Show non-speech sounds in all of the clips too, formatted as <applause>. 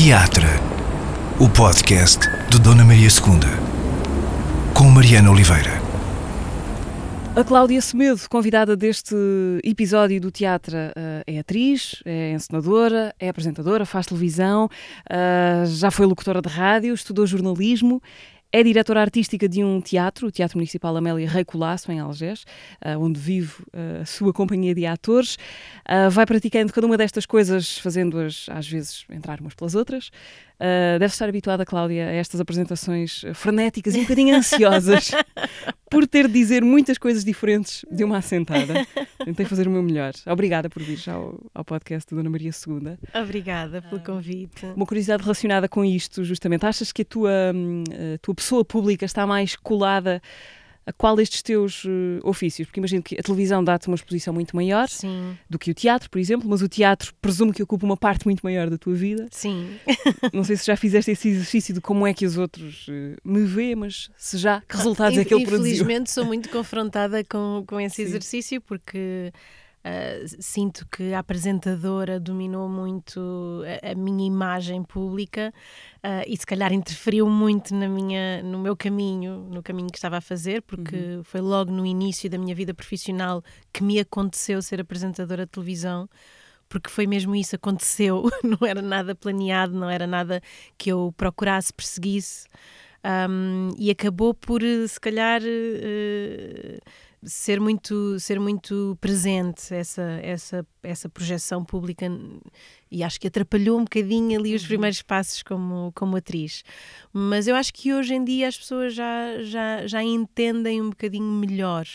Teatro, o podcast de Dona Maria II, com Mariana Oliveira. A Cláudia Semedo, convidada deste episódio do teatro, eh, é atriz, é encenadora, é apresentadora, faz televisão, eh, já foi locutora de rádio, estudou jornalismo, é diretora artística de um teatro, o Teatro Municipal Amélia Rei Colasso, em Algés, uh, onde vive uh, a sua companhia de atores. Uh, vai praticando cada uma destas coisas, fazendo-as, às vezes, entrar umas pelas outras. Uh, deve estar habituada, Cláudia, a estas apresentações frenéticas e um bocadinho ansiosas <laughs> por ter de dizer muitas coisas diferentes de uma assentada. Tentei fazer o meu melhor. Obrigada por vir ao, ao podcast de Dona Maria II. Obrigada pelo convite. Uma curiosidade relacionada com isto, justamente. Achas que a tua, hum, a tua pessoa pública está mais colada a qual destes teus uh, ofícios? Porque imagino que a televisão dá-te uma exposição muito maior Sim. do que o teatro, por exemplo, mas o teatro presumo que ocupa uma parte muito maior da tua vida. Sim. <laughs> Não sei se já fizeste esse exercício de como é que os outros uh, me vê, mas se já, que resultados é que ele produziu? Infelizmente sou muito <laughs> confrontada com, com esse Sim. exercício porque Uh, sinto que a apresentadora dominou muito a, a minha imagem pública uh, e se calhar interferiu muito na minha, no meu caminho, no caminho que estava a fazer, porque uhum. foi logo no início da minha vida profissional que me aconteceu ser apresentadora de televisão porque foi mesmo isso, aconteceu, <laughs> não era nada planeado, não era nada que eu procurasse, perseguisse, um, e acabou por, se calhar, uh, ser muito ser muito presente essa essa essa projeção pública e acho que atrapalhou um bocadinho ali os uhum. primeiros passos como como atriz mas eu acho que hoje em dia as pessoas já já já entendem um bocadinho melhor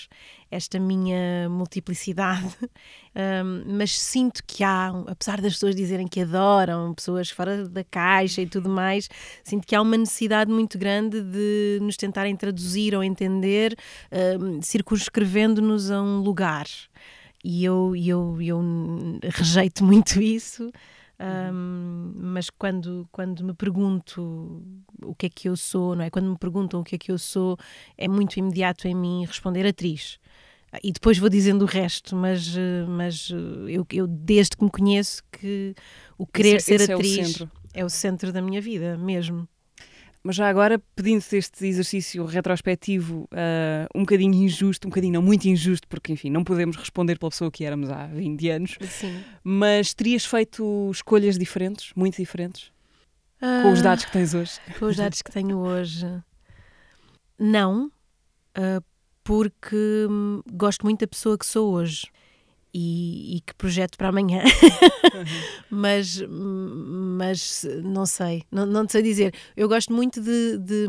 esta minha multiplicidade, <laughs> um, mas sinto que há, apesar das pessoas dizerem que adoram, pessoas fora da caixa e tudo mais, sinto que há uma necessidade muito grande de nos tentarem traduzir ou entender, um, circunscrevendo-nos a um lugar. E eu, eu, eu rejeito <laughs> muito isso. Um, mas quando, quando me pergunto o que é que eu sou, não é? Quando me perguntam o que é que eu sou, é muito imediato em mim responder atriz. E depois vou dizendo o resto, mas, eh, mas eh, eu, eu desde que me conheço que o querer esse, ser esse atriz é o, centro. é o centro da minha vida mesmo. Mas já agora, pedindo-te este exercício retrospectivo uh, um bocadinho injusto, um bocadinho não muito injusto, porque enfim, não podemos responder pela pessoa que éramos há 20 anos, Sim. mas terias feito escolhas diferentes, muito diferentes, uh, com os dados que tens hoje? Com os dados que tenho hoje, não, uh, porque hum, gosto muito da pessoa que sou hoje. E, e, que projeto para amanhã. <laughs> Mas, hum, mas não sei, não, não sei dizer. Eu gosto muito de, de,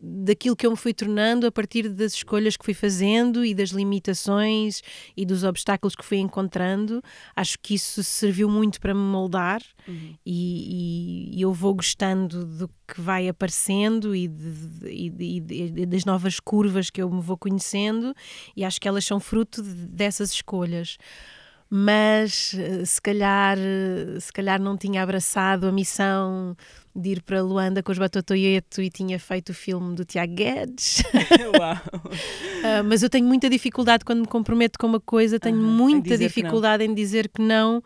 daquilo que eu me fui tornando a partir das escolhas que fui fazendo e das limitações e dos obstáculos que fui encontrando. Acho que isso serviu muito para me moldar uhum. e, e, eu vou gostando do que vai aparecendo e, de, e, e, das novas curvas que eu me vou conhecendo e acho que elas são fruto dessas escolhas mas eh, se calhar, eh, se calhar não tinha abraçado a missão de ir para Luanda com os Batotoieto e tinha feito o filme do Tiago Guedes. <laughs> Uau! uh, <laughs> mas eu tenho muita dificuldade quando me comprometo com uma coisa, tenho uhum, muita dificuldade em dizer que não,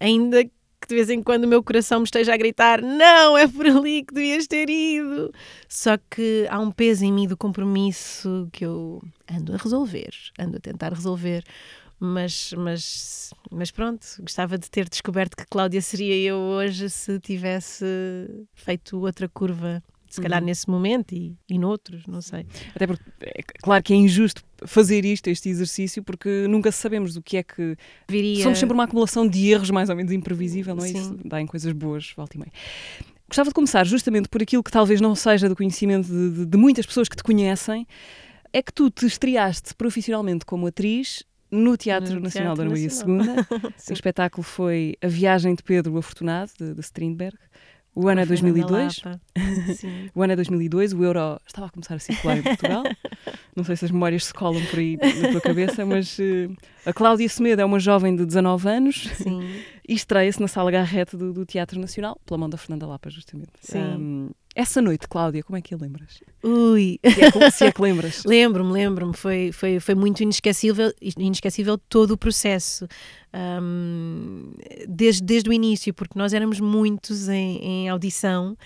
ainda que de vez em quando o meu coração me esteja a gritar: não, é por ali que devias ter ido. Só que há um peso em mim do compromisso que eu ando a resolver, ando a tentar resolver mas, mas, mas pronto, gostava de ter descoberto que Cláudia seria eu hoje se tivesse feito outra curva se calhar uhum. nesse momento e, e noutros, não sei. Até porque, é claro que é injusto fazer isto, este exercício, porque nunca sabemos do que é que. Viria... Somos sempre uma acumulação de erros mais ou menos imprevisível, não é? Sim. Isso dá em coisas boas, volta e meia. Gostava de começar justamente por aquilo que talvez não seja do conhecimento de, de, de muitas pessoas que te conhecem, é que tu te estreaste profissionalmente como atriz no Teatro no Nacional Teatro da Maria II. <laughs> o espetáculo foi A Viagem de Pedro Afortunado, de, de Strindberg. O ano é 2002. <laughs> o ano é 2002, o euro estava a começar a circular em Portugal. <laughs> Não sei se as memórias se colam por aí na tua cabeça, mas uh, a Cláudia Semedo é uma jovem de 19 anos. Sim. E estreia-se na Sala Garrete do, do, Teatro Nacional, pela mão da Fernanda Lapa, justamente. Sim. Um, essa noite, Cláudia, como é que a lembras? Ui! Se é, se é que lembras? <laughs> lembro-me, lembro-me. Foi, foi, foi muito inesquecível, inesquecível todo o processo. Um, desde, desde o início, porque nós éramos muitos em, em audição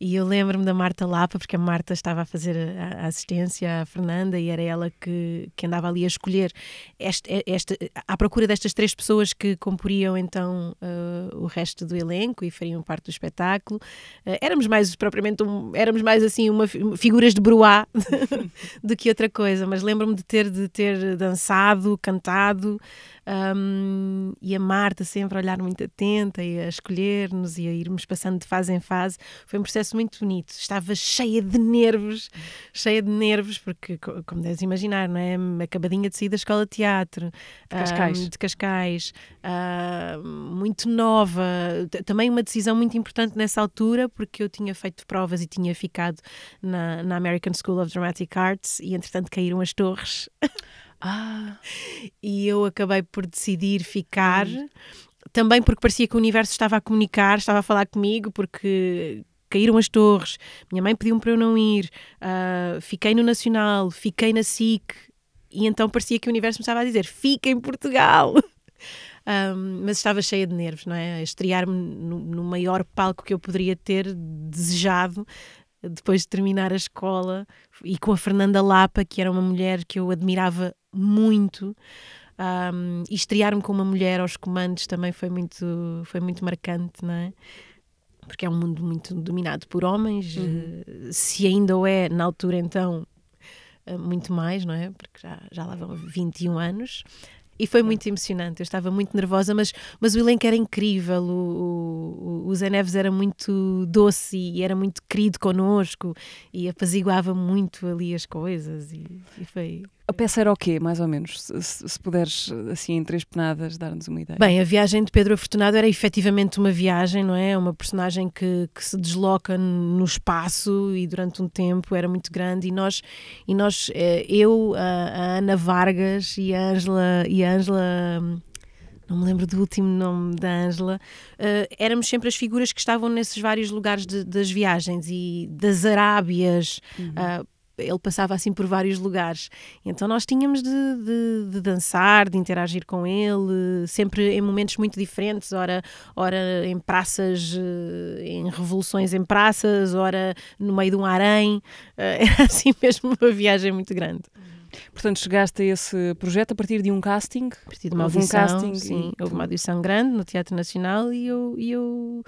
e eu lembro-me da Marta Lapa, porque a Marta estava a fazer a, assistência à Fernanda e era ela que, que andava ali a escolher este, esta, à procura destas três pessoas que comporiam então uh, o resto do elenco e fariam parte do espetáculo. Uh, éramos mais propriamente, um, éramos mais assim, uma, figuras de bruá <laughs> do que outra coisa, mas lembro-me de ter, de ter dançado, cantado. Um, e a Marta sempre a olhar muito atenta e a escolher-nos e a irmos passando de fase em fase. Foi um processo muito bonito. Estava cheia de nervos, cheia de nervos, porque, como deves imaginar, não é? Acabadinha de sair da escola de teatro, de Cascais, um, de Cascais uh, muito nova. Também uma decisão muito importante nessa altura, porque eu tinha feito provas e tinha ficado na, na American School of Dramatic Arts e, entretanto, caíram as torres. <laughs> Ah. E eu acabei por decidir ficar. Hum. Também porque parecia que o universo estava a comunicar, estava a falar comigo, porque caíram as torres, minha mãe pediu-me para eu não ir, uh, fiquei no Nacional, fiquei na SIC, e então parecia que o universo me estava a dizer: fica em Portugal. <laughs> Um, mas estava cheia de nervos, não é? Estrear-me no, no, maior palco que eu poderia ter desejado depois de terminar a escola e com a Fernanda Lapa, que era uma mulher que eu admirava muito. Um, e estrear-me com uma mulher aos comandos também foi muito, foi muito marcante, não é? Porque é um mundo muito dominado por homens, uhum. Eh, se ainda o é na altura, então eh, muito mais, não é? Porque já, já lá vão 21 anos. E foi muito emocionante, eu estava muito nervosa, mas, mas o elenco era incrível, o, o, o Zé Neves era muito doce e era muito querido connosco e apaziguava muito ali as coisas e, e foi, a peça era o quê, mais ou menos? Se, se puderes, assim, em três penadas, dar-nos uma ideia. Bem, a viagem de Pedro Afortunado era efetivamente uma viagem, não é? Uma personagem que, que se desloca no espaço e durante um tempo era muito grande. E nós, e nós eh, eu, a, a Ana Vargas e a Ângela. E a Ângela não me lembro do último nome da Ângela, uh, éramos sempre as figuras que estavam nesses vários lugares de, das viagens e das Arábias. Uhum. Uh, ele passava assim por vários lugares. Então nós tínhamos de, de, de, dançar, de interagir com ele, sempre em momentos muito diferentes, ora, ora em praças, eh, em revoluções em praças, ora no meio de um harém. Eh, <laughs> era assim mesmo uma viagem muito grande. Portanto, chegaste a esse projeto a partir de um casting? A partir de uma audição, um casting, sim. Houve uma audição grande no Teatro Nacional e eu, e eu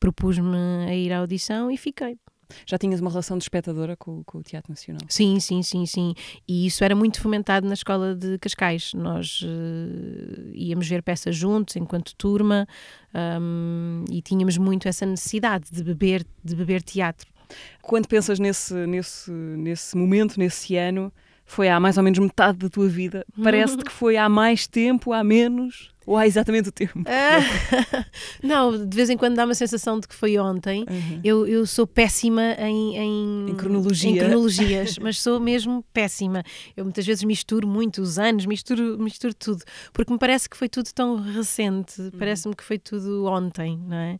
propus-me a ir à audição e fiquei. Já tinhas uma relação de espectadora com, com, o Teatro Nacional? Sim, sim, sim, sim. E isso era muito fomentado na escola de Cascais. Nós uh, íamos ver peças juntos enquanto turma um, e tínhamos muito essa necessidade de beber, de beber teatro. Quando pensas nesse, nesse, nesse momento, nesse ano, foi há mais ou menos metade da tua vida. Parece-te que foi há mais tempo, há menos? Ou há exatamente o tempo? Uh, <laughs> não, de vez em quando dá uma sensação de que foi ontem. Uhum. Eu, eu sou péssima em, em, em, cronologia. em cronologias, mas sou mesmo péssima. Eu muitas vezes misturo muito os anos, misturo, misturo tudo, porque me parece que foi tudo tão recente, uhum. parece-me que foi tudo ontem, não é?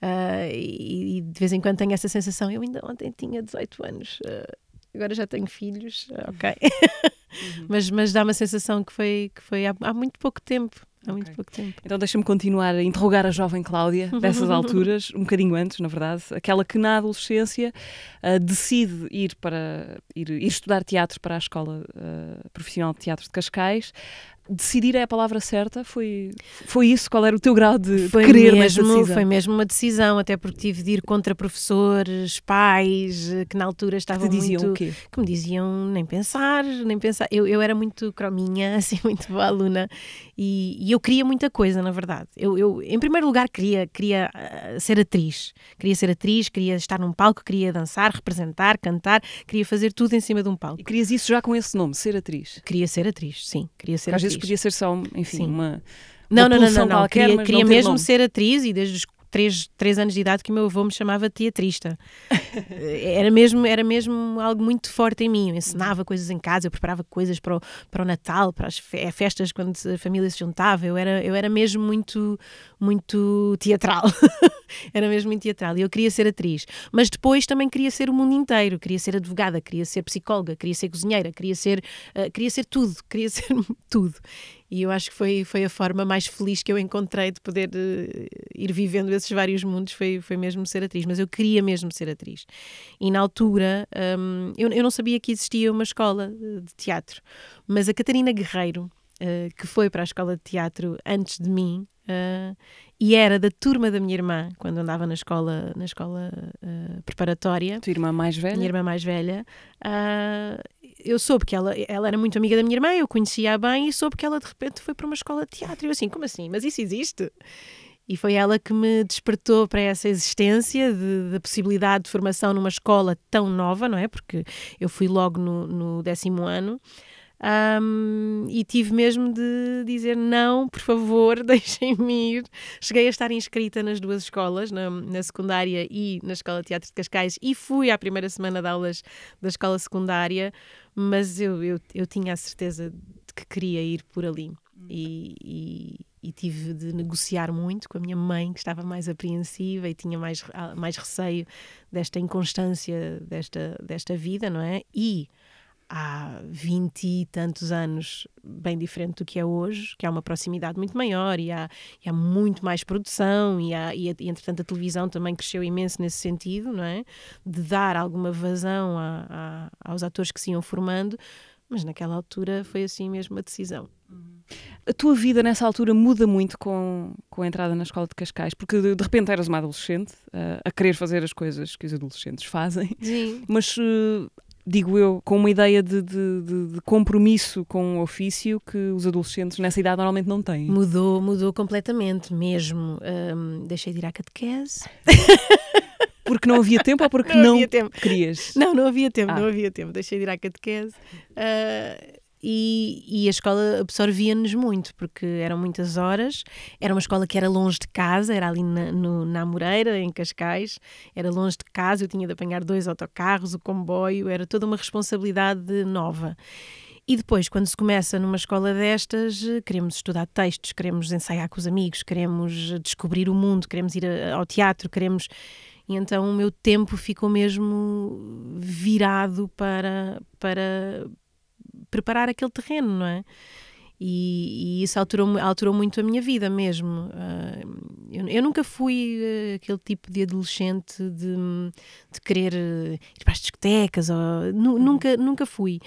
Uh, e, e, de vez em quando tenho essa sensação. Eu ainda ontem tinha 18 anos. Uh, agora já tenho filhos, ok. Uhum. <laughs> mas, mas dá uma sensação que foi, que foi há, há muito pouco tempo. Há muito okay. pouco tempo. Então deixa-me continuar a interrogar a jovem Cláudia, <laughs> dessas alturas, um bocadinho antes, na verdade, aquela que na adolescência uh, decide ir para ir, ir, estudar teatro para a Escola uh, Profissional de Teatro de Cascais, decidir é a palavra certa? Foi, foi isso? Qual era o teu grau de, foi querer mesmo, decisão? Foi mesmo uma decisão, até porque tive de ir contra professores, pais, que na altura estavam que diziam muito... O quê? Que me diziam nem pensar, nem pensar. Eu, eu era muito crominha, <laughs> assim, muito boa aluna e, e eu queria muita coisa, na verdade. Eu, eu em primeiro lugar, queria, queria uh, ser atriz. Queria ser atriz, queria estar num palco, queria dançar, representar, cantar, queria fazer tudo em cima de um palco. E querias isso já com esse nome, ser atriz? Queria ser atriz, sim. Queria ser atriz podia ser só, enfim, Sim. uma. Não, uma não, não, não, não. Qualquer, queria, queria não mesmo ser atriz e desde os três, três anos de idade que o meu avô me chamava teatrista. era, mesmo, era mesmo algo muito forte em mim. Eu ensinava coisas em casa, eu preparava coisas para o, para o Natal, para as festas quando a família se juntava. Eu era, eu era mesmo muito, muito teatral. <laughs> era mesmo muito teatral. E eu queria ser atriz. Mas depois também queria ser o mundo inteiro. Queria ser advogada, queria ser psicóloga, queria ser cozinheira, queria ser, uh, queria ser tudo. Queria ser <laughs> tudo. E eu acho que foi, foi a forma mais feliz que eu encontrei de poder uh, ir vivendo esses vários mundos, foi, foi mesmo ser atriz. Mas eu queria mesmo ser atriz. E na altura, um, eu, eu não sabia que existia uma escola de teatro, mas a Catarina Guerreiro, uh, que foi para a escola de teatro antes de mim, uh, e era da turma da minha irmã, quando andava na escola, na escola uh, preparatória. Tua irmã mais velha? Minha irmã mais velha. Eu soube que ela, ela era muito amiga da minha irmã, eu conhecia-a bem e soube que ela de repente foi para uma escola de teatro. E eu assim, como assim? Mas isso existe? E foi ela que me despertou para essa existência da possibilidade de formação numa escola tão nova, não é? Porque eu fui logo no, no décimo ano. Um, e tive mesmo de dizer não, por favor, <laughs> deixem-me ir. Cheguei a estar inscrita nas duas escolas, na, na, secundária e na Escola de Teatro de Cascais, e fui à primeira semana de aulas da escola secundária, mas eu, eu, eu tinha a certeza de que queria ir por ali. E, e, e, tive de negociar muito com a minha mãe, que estava mais apreensiva e tinha mais, mais receio desta inconstância desta, desta vida, não é? E há 20 e tantos anos bem diferente do que é hoje, que há uma proximidade muito maior e há, e há muito mais produção e, há, e, e, entretanto a televisão também cresceu imenso nesse sentido, não é? De dar alguma vazão a, a, aos atores que se iam formando, mas naquela altura foi assim mesmo a decisão. A tua vida nessa altura muda muito com, com a entrada na escola de Cascais, porque de, de repente eras uma adolescente uh, a querer fazer as coisas que os adolescentes fazem, Sim. mas uh, digo eu, com uma ideia de, de, de, compromisso com o ofício que os adolescentes nessa idade normalmente não têm. Mudou, mudou completamente mesmo. Um, deixei de ir à catequese. <laughs> Porque não havia tempo ou porque não, não querias? Não, não havia tempo, ah. não havia tempo. Deixei de ir à catequese. Uh, e, e, a escola absorvia-nos muito, porque eram muitas horas. Era uma escola que era longe de casa, era ali na, no, na Amoreira, em Cascais. Era longe de casa, eu tinha de apanhar dois autocarros, o comboio, era toda uma responsabilidade nova. E depois, quando se começa numa escola destas, queremos estudar textos, queremos ensaiar com os amigos, queremos descobrir o mundo, queremos ir ao teatro, queremos. E então o meu tempo ficou mesmo virado para, para, preparar aquele terreno, não é? E, e, isso alterou, alterou muito a minha vida mesmo. Uh, eu, eu, nunca fui uh, aquele tipo de adolescente de, de querer uh, ir para as discotecas, ou, uhum. nunca, nunca fui.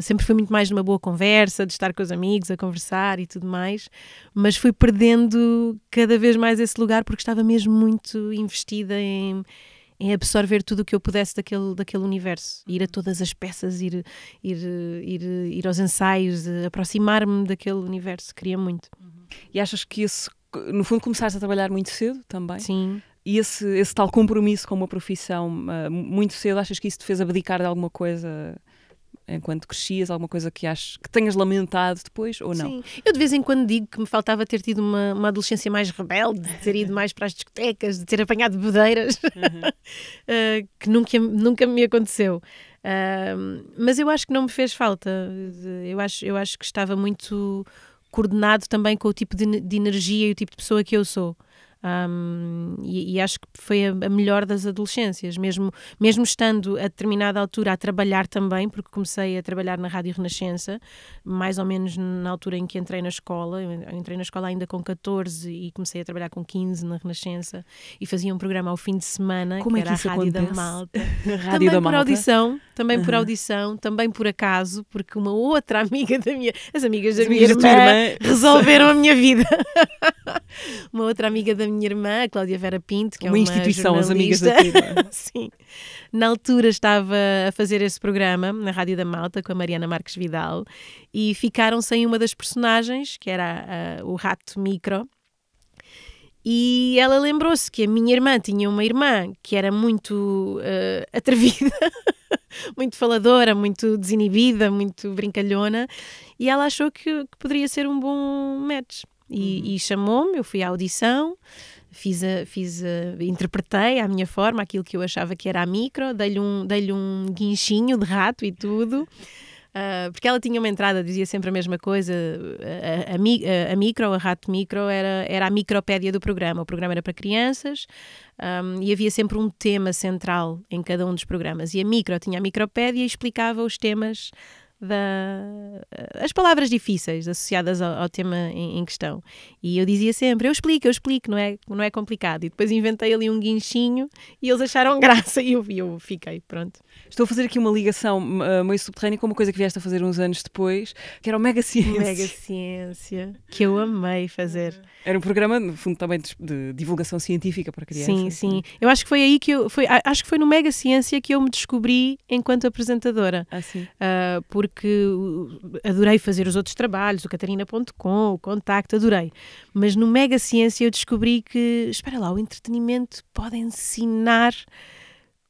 sempre fui muito mais numa boa conversa, de estar com os amigos a conversar e tudo mais, mas fui perdendo cada vez mais esse lugar porque estava mesmo muito investida em em absorver tudo o que eu pudesse daquele, daquele universo, ir a uhum. todas as peças, ir, ir, ir, ir aos ensaios, aproximar-me daquele universo, queria muito. Uhum. E achas que esse, no fundo, começaste a trabalhar muito cedo também? Sim. E esse, esse tal compromisso com uma profissão uh, muito cedo, achas que isso te fez abdicar de alguma coisa enquanto crescias, alguma coisa que aches que tenhas lamentado depois ou não? Sim, eu de vez em quando digo que me faltava ter tido uma, uma adolescência mais rebelde, de ter ido mais para as discotecas, de ter apanhado bedeiras, <laughs> uhum. uh, que nunca, nunca me aconteceu. Uh, mas eu acho que não me fez falta. Eu acho, eu acho que estava muito coordenado também com o tipo de, de energia e o tipo de pessoa que eu sou. Um, e, e, acho que foi a, a, melhor das adolescências, mesmo, mesmo estando a determinada altura a trabalhar também, porque comecei a trabalhar na Rádio Renascença, mais ou menos na altura em que entrei na escola. Eu entrei na escola ainda com 14 e comecei a trabalhar com 15 na Renascença e fazia um programa ao fim de semana, Como que é que era a Rádio acontece? da Malta. <laughs> Rádio também da por Malta. audição, também uhum. por audição, também por acaso, porque uma outra amiga da minha, as amigas da as minha irmã, irmã resolveram a minha vida. <laughs> uma outra amiga da minha irmã, a Cláudia Vera Pinto, que uma é uma instituição, as amigas da tua <laughs> Sim. Na altura estava a fazer esse programa na Rádio da Malta com a Mariana Marques Vidal e ficaram sem uma das personagens, que era uh, o rato micro. E ela lembrou-se que a minha irmã tinha uma irmã que era muito uh, atrevida, <laughs> muito faladora, muito desinibida, muito brincalhona, e ela achou que, que poderia ser um bom match. E, uhum. e chamou-me, eu fui à audição, fiz, a, fiz a, interpretei à minha forma aquilo que eu achava que era a micro, dei-lhe um, dei um guinchinho de rato e tudo. Uh, porque ela tinha uma entrada, dizia sempre a mesma coisa. A, a, a, micro, a rato micro, era, era a micropédia do programa. O programa era para crianças um, e havia sempre um tema central em cada um dos programas. E a micro tinha a micropédia e explicava os temas da, as palavras difíceis associadas ao, ao tema em, em, questão. E eu dizia sempre: eu explico, eu explico, não é, não é complicado. E depois inventei ali um guinchinho e eles acharam <laughs> graça e eu, eu fiquei, pronto. Estou a fazer aqui uma ligação uh, meio subterrânea com uma coisa que vieste a fazer uns anos depois, que era o Mega Ciência. Mega <laughs> Ciência, que eu amei fazer. Era um programa, no fundo, também de, de, divulgação científica para crianças. Sim, sim. Eu acho que foi aí que eu. Foi, acho que foi no Mega Ciência que eu me descobri enquanto apresentadora. Ah, sim. Uh, porque adorei fazer os outros trabalhos, o Catarina.com, o Contacto, adorei. Mas no Mega Ciência eu descobri que, espera lá, o entretenimento pode ensinar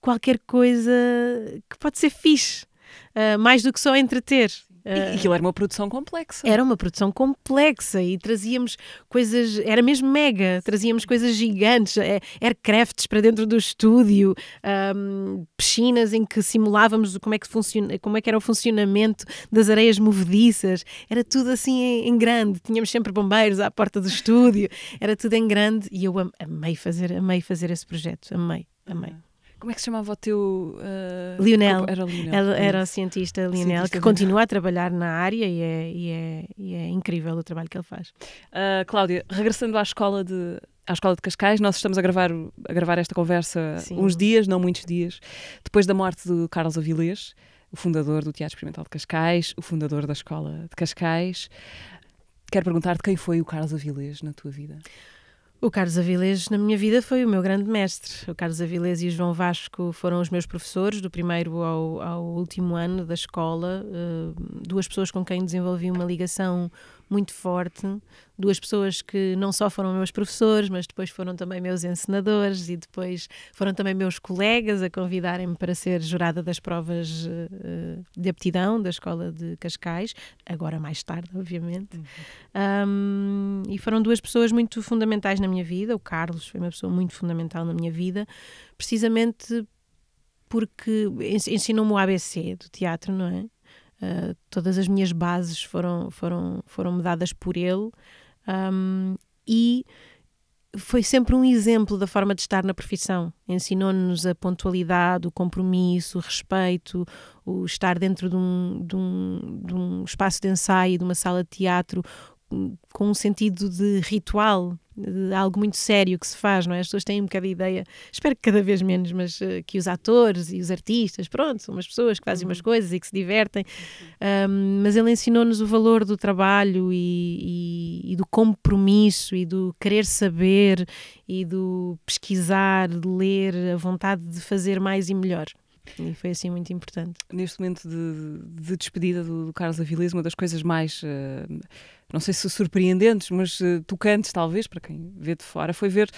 qualquer coisa que pode ser fixe. Uh, mais do que só entreter. E aquilo era uma produção complexa. Era uma produção complexa e trazíamos coisas, era mesmo mega, trazíamos coisas gigantes, é, aircrafts para dentro do estúdio, um, piscinas em que simulávamos como é, que funciona, como é que era o funcionamento das areias movediças, era tudo assim em, em grande, tínhamos sempre bombeiros à porta do estúdio, era tudo em grande e eu amei fazer, amei fazer esse projeto, amei, amei. Como é que se chamava o teu. Uh, Lionel. Era, Lionel. Era, era o cientista Lionel, cientista que continua a trabalhar na área e é, e, é, e é incrível o trabalho que ele faz. Uh, Cláudia, regressando à escola de. À Escola de Cascais, nós estamos a gravar, a gravar esta conversa Sim. uns dias, não muitos dias, depois da morte do Carlos Avilés, o fundador do Teatro Experimental de Cascais, o fundador da Escola de Cascais. Quero perguntar-te quem foi o Carlos Avilés na tua vida? O Carlos Avilés, na minha vida, foi o meu grande mestre. O Carlos Avilés e o João Vasco foram os meus professores, do primeiro ao, ao último ano da escola. Uh, duas pessoas com quem desenvolvi uma ligação muito forte. Duas pessoas que não só foram meus professores, mas depois foram também meus encenadores e depois foram também meus colegas a convidarem-me para ser jurada das provas uh, de aptidão da Escola de Cascais, agora mais tarde, obviamente. Uhum. Um, e foram duas pessoas muito fundamentais na minha vida. O Carlos foi uma pessoa muito fundamental na minha vida, precisamente porque ensinou-me o ABC do teatro, não é? Uh, todas as minhas bases foram, foram, foram me dadas por ele um, e foi sempre um exemplo da forma de estar na profissão. Ensinou-nos a pontualidade, o compromisso, o respeito, o estar dentro de um, de, um, de um espaço de ensaio, de uma sala de teatro, com um sentido de ritual, de algo muito sério que se faz, não é? As pessoas têm um bocado de ideia, espero que cada vez menos, mas uh, que os atores e os artistas, pronto, são umas pessoas que fazem uhum. umas coisas e que se divertem, um, mas ele ensinou-nos o valor do trabalho e, e, e, do compromisso e do querer saber e do pesquisar, de ler, a vontade de fazer mais e melhor. E foi assim muito importante. Neste momento de, de despedida do, do, Carlos Avilés, uma das coisas mais, uh, não sei se surpreendentes, mas uh, tocantes talvez, para quem vê de fora, foi ver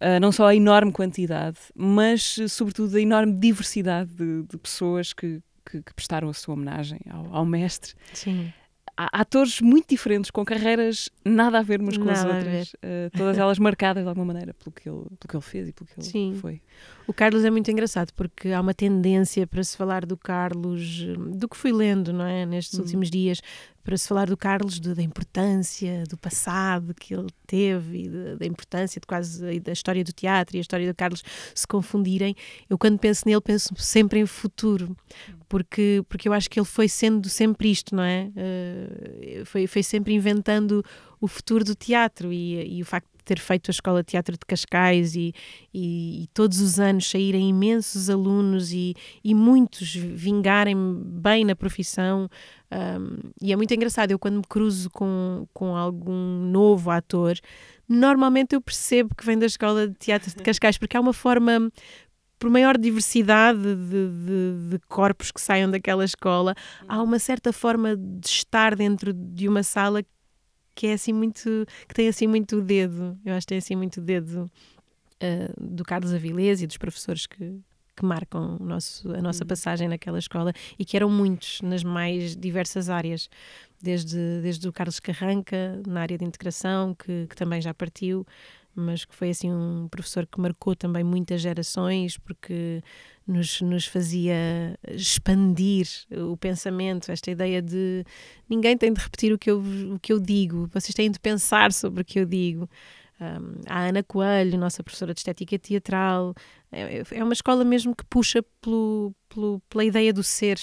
uh, não só a enorme quantidade, mas sobretudo a enorme diversidade de, de pessoas que, que, que, prestaram a sua homenagem ao, ao mestre. Sim há atores muito diferentes, com carreiras nada a ver umas com nada as outras, uh, todas elas marcadas de alguma maneira pelo que ele, pelo que ele fez e pelo que ele Sim. foi. O Carlos é muito engraçado porque há uma tendência para se falar do Carlos, do que fui lendo, não é, nestes hum. últimos dias, para se falar do Carlos, de, da importância do passado que ele teve e de, da importância de quase da história do teatro e a história do Carlos se confundirem. Eu, quando penso nele, penso sempre em futuro, porque, porque eu acho que ele foi sendo sempre isto, não é? Uh, foi, foi sempre inventando o futuro do teatro e, e o facto ter feito a Escola de Teatro de Cascais e, e, e todos os anos saírem imensos alunos e, e muitos vingarem bem na profissão. Um, e é muito engraçado, eu quando me cruzo com, com algum novo ator, normalmente eu percebo que vem da Escola de Teatro de Cascais, porque há uma forma por maior diversidade de, de, de, corpos que saiam daquela escola, há uma certa forma de estar dentro de uma sala que é assim muito que tem assim muito dedo. Eu acho que tem assim muito dedo uh, do Carlos Avilés e dos professores que, que marcam nosso, a nossa hum. passagem naquela escola e que eram muitos nas mais diversas áreas desde, desde o Carlos Carranca na área de integração que, que também já partiu mas que foi assim um professor que marcou também muitas gerações, porque nos, nos fazia expandir o pensamento, esta ideia de ninguém tem de repetir o que eu, o que eu digo, vocês têm de pensar sobre o que eu digo. Um, a Ana Coelho, nossa professora de estética teatral, é, é uma escola mesmo que puxa pelo, pelo pela ideia do ser,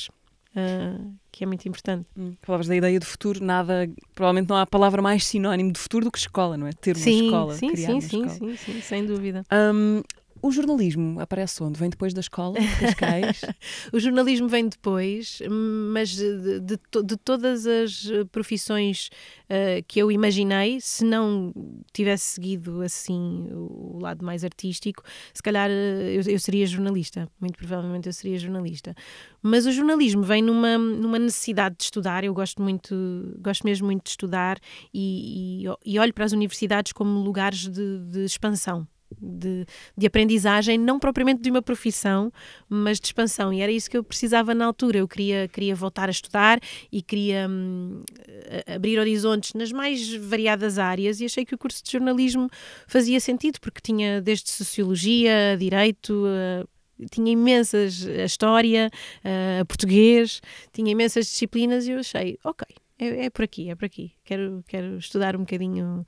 uh, que é muito importante. Hum, falavas da ideia do futuro, nada, provavelmente não há palavra mais sinónimo de futuro do que escola, não é? Ter uma sim, escola, sim, criar sim, uma sim, escola. sim, sim, sem dúvida. Um, o jornalismo aparece onde? Vem depois da escola, <laughs> Cascais? o jornalismo vem depois, mas de, de, de todas as profissões uh, que eu imaginei, se não tivesse seguido assim o lado mais artístico, se calhar eu, eu seria jornalista, muito provavelmente eu seria jornalista. Mas o jornalismo vem numa, numa necessidade de estudar, eu gosto muito, gosto mesmo muito de estudar e, e, e olho para as universidades como lugares de, de expansão de, de, aprendizagem, não propriamente de uma profissão, mas de expansão. E era isso que eu precisava na altura. Eu queria, queria voltar a estudar e queria hum, abrir horizontes nas mais variadas áreas e achei que o curso de jornalismo fazia sentido, porque tinha desde sociologia, direito. Uh, tinha imensas a história, uh, português, tinha imensas disciplinas e eu achei, ok, é, é por aqui, é por aqui. Quero, quero estudar um bocadinho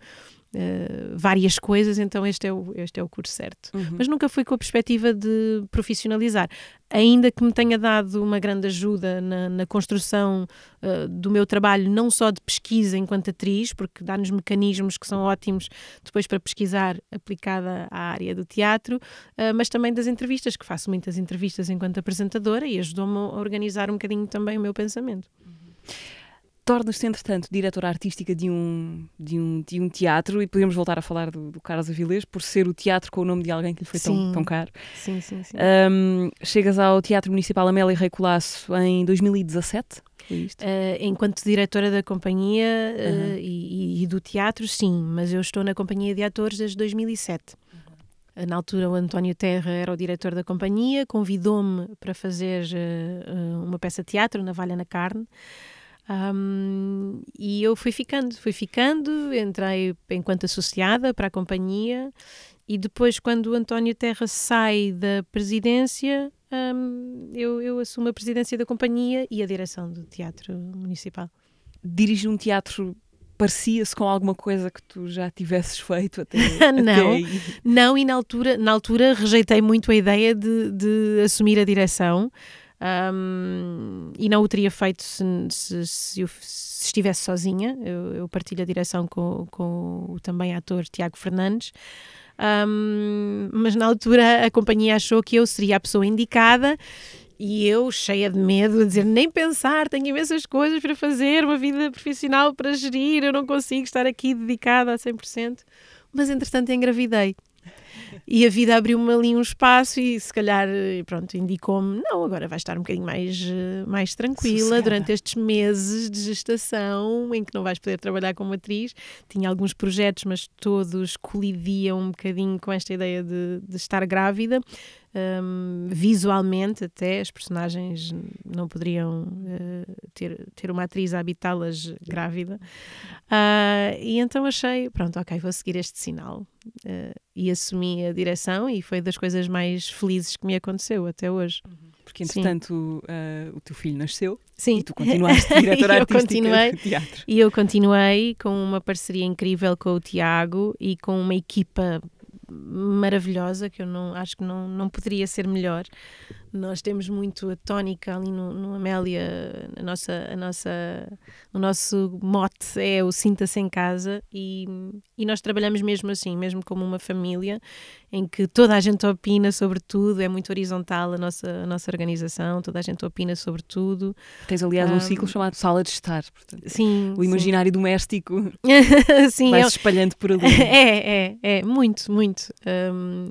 Uh, várias coisas, então este é o, este é o curso certo. Uhum. Mas nunca fui com a perspectiva de profissionalizar. Ainda que me tenha dado uma grande ajuda na, na construção uh, do meu trabalho, não só de pesquisa enquanto atriz, porque dá-nos mecanismos que são ótimos depois para pesquisar aplicada à área do teatro, uh, mas também das entrevistas, que faço muitas entrevistas enquanto apresentadora e ajudou-me a organizar um bocadinho também o meu pensamento. Uhum tornas-te, entretanto, diretora artística de um, de um, de um teatro e podemos voltar a falar do, do Carlos Avilés por ser o teatro com o nome de alguém que lhe foi tão, tão caro. Sim, sim, sim. Um, chegas ao Teatro Municipal Amélia Rei Colasso em 2017? Uh, enquanto diretora da companhia uh, e, e, do teatro, sim, mas eu estou na companhia de atores desde 2007. Na altura, o António Terra era o diretor da companhia, convidou-me para fazer uma peça de teatro na Valha na Carne. Um, e eu fui ficando, fui ficando, entrei enquanto associada para a companhia e depois quando o António Terra sai da presidência, um, eu, eu assumo a presidência da companhia e a direção do Teatro Municipal. Dirige um teatro parecia-se com alguma coisa que tu já tivesses feito até, <laughs> não, até não e na altura, na altura rejeitei muito a ideia de, de assumir a direção um, e não o teria feito se, se, se, eu, se estivesse sozinha. Eu, eu, partilho a direção com, com o também ator Tiago Fernandes. Um, mas na altura a companhia achou que eu seria a pessoa indicada e eu, cheia de medo, a dizer nem pensar, tenho imensas coisas para fazer, uma vida profissional para gerir, eu não consigo estar aqui dedicada a 100%. Mas entretanto engravidei e a vida abriu-me ali um espaço e se calhar, pronto, indicou-me, não, agora vai estar um bocadinho mais, eh, mais tranquila Sossegada. durante estes meses de gestação em que não vais poder trabalhar como atriz. Tinha alguns projetos, mas todos colidiam um bocadinho com esta ideia de, de estar grávida. Um, visualmente até as personagens não poderiam uh, ter, ter uma atriz a habitá-las grávida uh, e então achei, pronto, ok, vou seguir este sinal uh, e assumi a direção e foi das coisas mais felizes que me aconteceu até hoje. Porque entretanto o teu filho nasceu Sim. e tu continuaste diretora <laughs> artística continuei, do teatro. E eu continuei com uma parceria incrível com o Tiago e com uma equipa maravilhosa, que eu não acho que não, não poderia ser melhor. Nós temos muito a tónica ali no, no Amélia, a nossa, a nossa, o nosso mote é o sinta-se em casa e, e nós trabalhamos mesmo assim, mesmo como uma família, em que toda a gente opina sobre tudo, é muito horizontal a nossa, a nossa organização, toda a gente opina sobre tudo. Tens, aliás, um, um ciclo chamado Sala de Estar, portanto, sim, o imaginário sim. doméstico <laughs> sim, vai se espalhando por ali. <laughs> É, é, é, muito, muito. Um,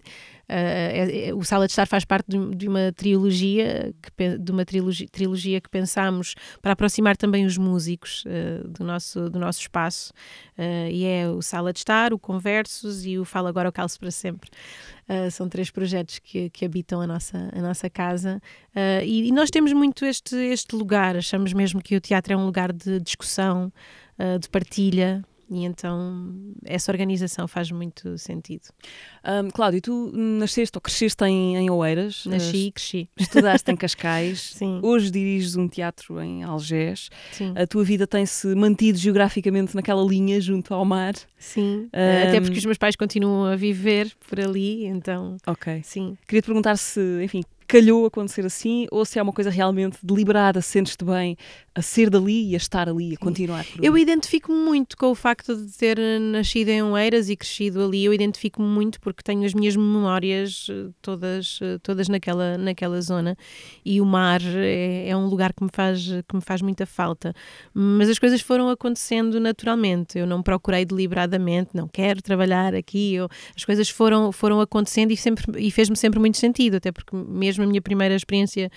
Uh, o Sala de Estar faz parte de, de uma trilogia, que, de uma trilogia, trilogia que pensámos para aproximar também os músicos uh, do, nosso, do nosso espaço. Uh, e é o Sala de Estar, o Conversos e o Fala Agora o Calço para Sempre. são três projetos que, que habitam a nossa, a nossa casa. E, e, nós temos muito este, este lugar, achamos mesmo que o teatro é um lugar de discussão, de partilha, e então essa organização faz muito sentido. Um, Cláudio, tu nasceste ou cresceste em, em Oeiras? Nasci e cresci. Estudaste em Cascais. <laughs> Sim. Hoje diriges um teatro em Algés. Sim. A tua vida tem-se mantido geograficamente naquela linha junto ao mar. Sim. Um, Até porque os meus pais continuam a viver por ali, então. Ok. Sim. Queria te perguntar se, enfim, calhou acontecer assim ou se é uma coisa realmente deliberada, sentes-te bem a ser dali e a estar ali, a continuar. Eu identifico-me muito com o facto de ter nascido em Oeiras e crescido ali. Eu identifico-me muito porque tenho as minhas memórias eh, todas, eh, todas naquela, naquela zona e o mar é, é um lugar que me, faz, que me faz muita falta. Mas as coisas foram acontecendo naturalmente. Eu não procurei deliberadamente, não quero trabalhar aqui. Eu, as coisas foram, foram acontecendo e, sempre, e fez-me sempre muito sentido, até porque mesmo a minha primeira experiência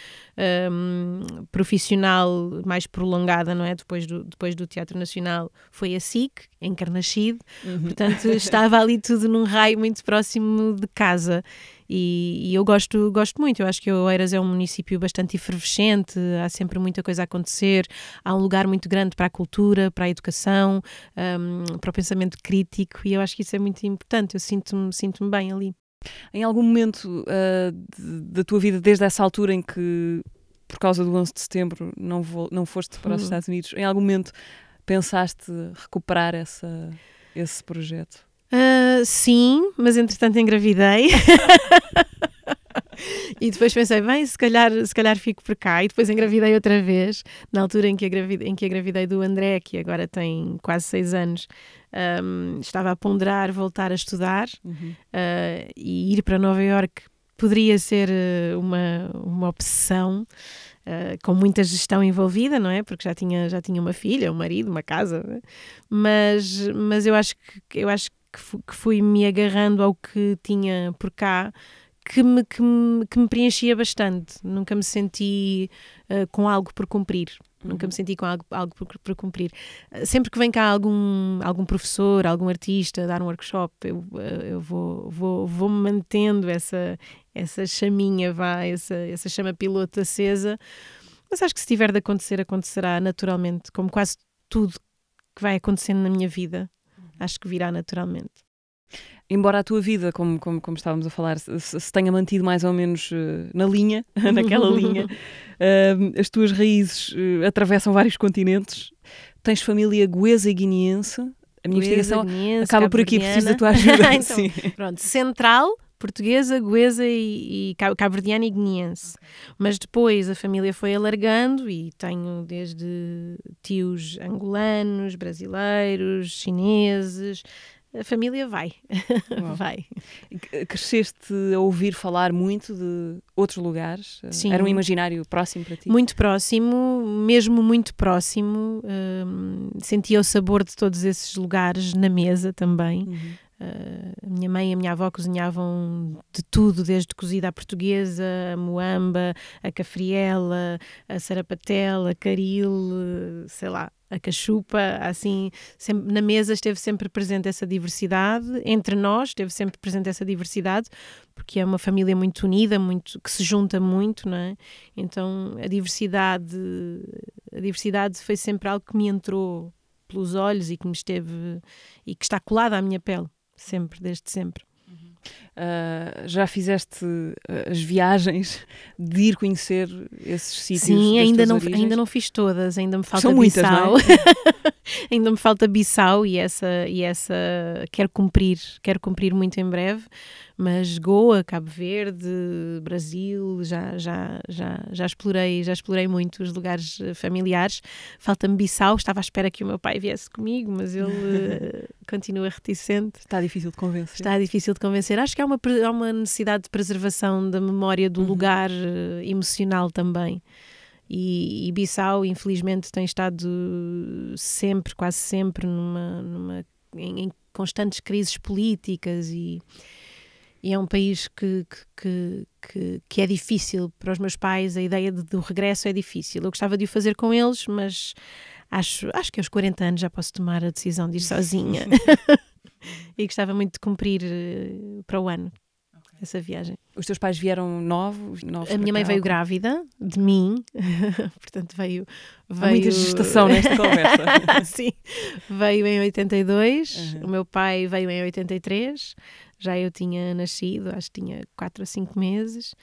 um, profissional mais prolongada, não é? Depois do, depois do Teatro Nacional foi a SIC, em Carnaxide, uhum. portanto <laughs> estava ali tudo num raio muito próximo de casa. E, e, eu gosto, gosto muito. Eu acho que Oeiras é um município bastante efervescente, há sempre muita coisa a acontecer, há um lugar muito grande para a cultura, para a educação, um, para o pensamento crítico, e eu acho que isso é muito importante. Eu sinto-me sinto bem ali. Em algum momento uh, da tua vida, desde essa altura em que, por causa do 11 de setembro, não, vou, não foste para os uhum. Estados Unidos, em algum momento pensaste recuperar essa, esse projeto? Uh, sim, mas entretanto engravidei. <laughs> e depois pensei, bem, se calhar, se calhar fico por cá. E depois engravidei outra vez, na altura em que, engravidei, em que engravidei do André, que agora tem quase seis anos. Um, estava a ponderar voltar a estudar uhum. uh, e ir para Nova York poderia ser uh, uma, uma opção. Uh, com muita gestão envolvida, não é? Porque já tinha, já tinha uma filha, um marido, uma casa, é? mas, mas eu acho que eu acho que fui me agarrando ao que tinha por cá que me, que me, que me preenchia bastante. Nunca me senti uh, com algo por cumprir. Uhum. Nunca me senti com algo, algo por, por cumprir. Uh, sempre que vem cá algum, algum professor, algum artista dar um workshop, eu, uh, eu vou, vou, vou mantendo essa, essa chaminha, vá, essa, essa chama piloto acesa. Mas acho que se tiver de acontecer, acontecerá naturalmente, como quase tudo que vai acontecendo na minha vida. Uhum. Acho que virá naturalmente embora a tua vida, como, como, como estávamos a falar, se, se tenha mantido mais ou menos uh, na linha, <laughs> naquela linha, uh, as tuas raízes uh, atravessam vários continentes. Tens família goesa e guineense. A minha investigação acaba por aqui, preciso da tua ajuda. <laughs> <laughs> então, Sim. Pronto, central, portuguesa, goesa e, e cabo-verdiana e guineense. Mas depois a família foi alargando e tenho desde tios angolanos, brasileiros, chineses, a família vai. <laughs> vai. Cresceste a ouvir falar muito de outros lugares? Sim. Era um imaginário próximo para ti? Muito próximo, mesmo muito próximo. Um, sentia o sabor de todos esses lugares na mesa também. Uhum. A minha mãe e a minha avó cozinhavam de tudo, desde cozida à portuguesa, a moamba, a cafriela, a sarapatela, a caril, sei lá, a cachupa, assim, sempre, na mesa esteve sempre presente essa diversidade, entre nós esteve sempre presente essa diversidade, porque é uma família muito unida, muito que se junta muito, não é? Então a diversidade, a diversidade foi sempre algo que me entrou pelos olhos e que me esteve e que está colada à minha pele sempre, desde sempre. Uh, já fizeste uh, as viagens de ir conhecer esses sítios? Sim, ainda não, ainda não fiz todas, ainda me falta São Bissau. Muitas, <laughs> é? ainda me falta Bissau e essa, e essa quero cumprir, quero cumprir muito em breve mas Goa, Cabo Verde, Brasil, já, já, já, já explorei, já explorei muito os lugares eh, familiares. Falta-me Bissau, estava à espera que o meu pai viesse comigo, mas ele uh, <laughs> continua reticente. Está difícil de convencer. Está difícil de convencer. Acho que há uma, há uma necessidade de preservação da memória do uhum. lugar uh, emocional também. E, e Bissau, infelizmente, tem estado sempre, quase sempre, numa, numa em, em constantes crises políticas e, e é um país que, que, que, que, é difícil para os meus pais, a ideia de, do regresso é difícil. Eu gostava de o fazer com eles, mas acho, acho que aos 40 anos já posso tomar a decisão de ir <laughs> sozinha. <laughs> e gostava muito de cumprir uh, para o ano okay. essa viagem. Os teus pais vieram novos? novos a minha mãe veio grávida de mim, <laughs> portanto veio. veio... Há muita gestação nesta <laughs> conversa. Sim, veio em 82, Uhum. o meu pai veio em 83, já eu tinha nascido, acho que tinha 4 a 5 meses,